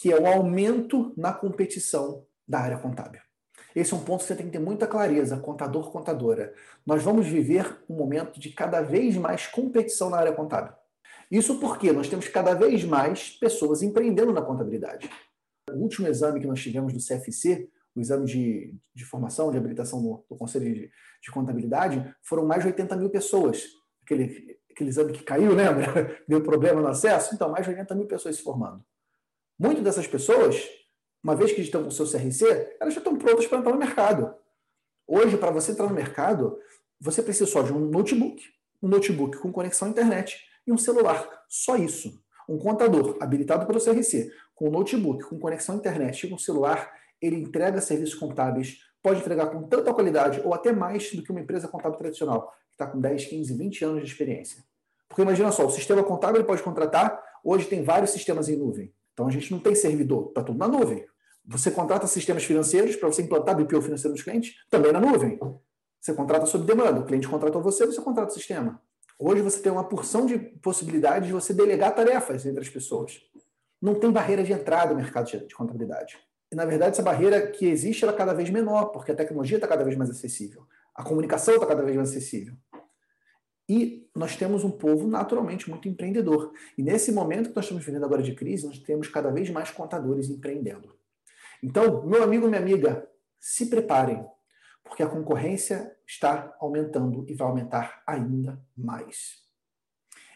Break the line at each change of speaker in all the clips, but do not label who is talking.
que é o aumento na competição da área contábil. Esse é um ponto que você tem que ter muita clareza, contador, contadora. Nós vamos viver um momento de cada vez mais competição na área contábil. Isso porque nós temos cada vez mais pessoas empreendendo na contabilidade. O último exame que nós tivemos do CFC, o exame de, de formação, de habilitação do, do Conselho de, de, Contabilidade, foram mais de 80 mil pessoas. Aquele, aquele exame que caiu, lembra? Deu problema no acesso? Então, mais de 80 mil pessoas se formando. Muitas dessas pessoas, uma vez que estão com o seu CRC, elas já estão prontas para entrar no mercado. Hoje, para você entrar no mercado, você precisa só de um notebook, um notebook com conexão à internet e um celular. Só isso. Um contador habilitado pelo CRC, com um notebook, com conexão à internet e com celular, ele entrega serviços contábeis, pode entregar com tanta qualidade ou até mais do que uma empresa contábil tradicional, que está com 10, 15, 20 anos de experiência. Porque imagina só, o sistema contábil pode contratar, hoje tem vários sistemas em nuvem. Então a gente não tem servidor, está tudo na nuvem. Você contrata sistemas financeiros para você implantar BPO financeiro nos clientes, também na nuvem. Você contrata sob demanda, o cliente contratou você, você contrata o sistema. Hoje você tem uma porção de possibilidades de você delegar tarefas entre as pessoas. Não tem barreira de entrada no mercado de contabilidade. E, na verdade, essa barreira que existe ela é cada vez menor, porque a tecnologia está cada vez mais acessível. A comunicação está cada vez mais acessível. E nós temos um povo naturalmente muito empreendedor. E nesse momento que nós estamos vivendo agora de crise, nós temos cada vez mais contadores empreendendo. Então, meu amigo, minha amiga, se preparem, porque a concorrência está aumentando e vai aumentar ainda mais.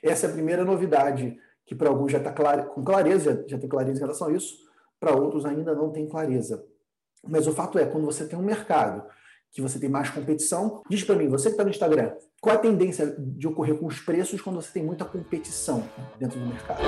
Essa é a primeira novidade que para alguns já está clar, com clareza, já tem clareza em relação a isso, para outros ainda não tem clareza. Mas o fato é, quando você tem um mercado que você tem mais competição, diz para mim, você que está no Instagram, qual a tendência de ocorrer com os preços quando você tem muita competição dentro do mercado?